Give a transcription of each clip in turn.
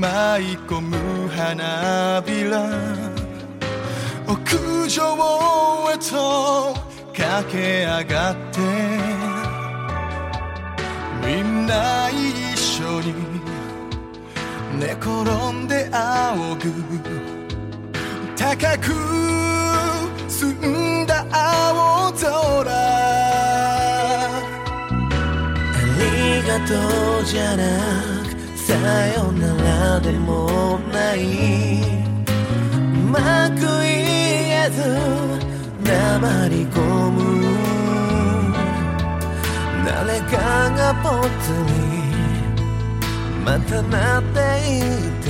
舞い込む花びら。屋上へと駆け上がって。みんな一緒に寝転んで仰ぐ。高く澄んだ青空。ありがとうじゃない。さよならでもない。うまく言えず黙り込む。誰かが僕にまたなっていて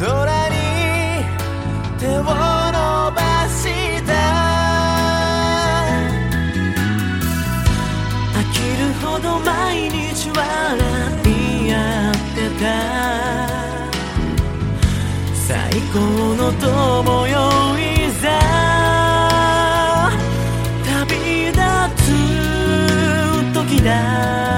空に手を伸ば高の友よいざ。旅立つ時だ。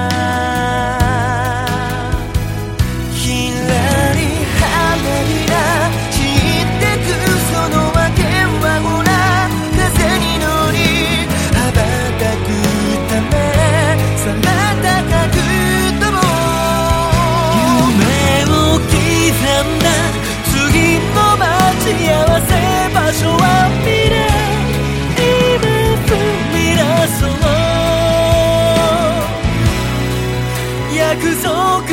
約束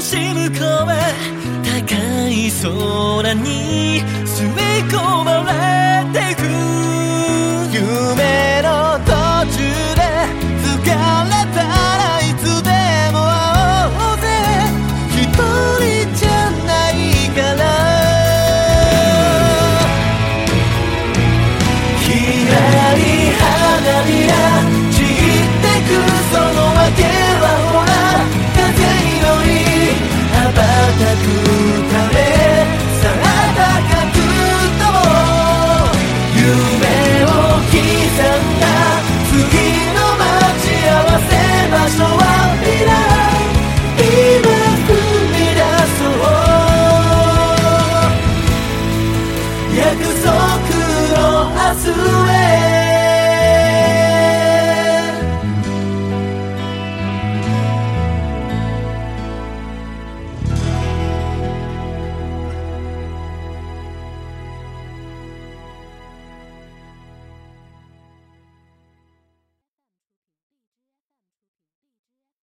星向こう高い空に吸い込む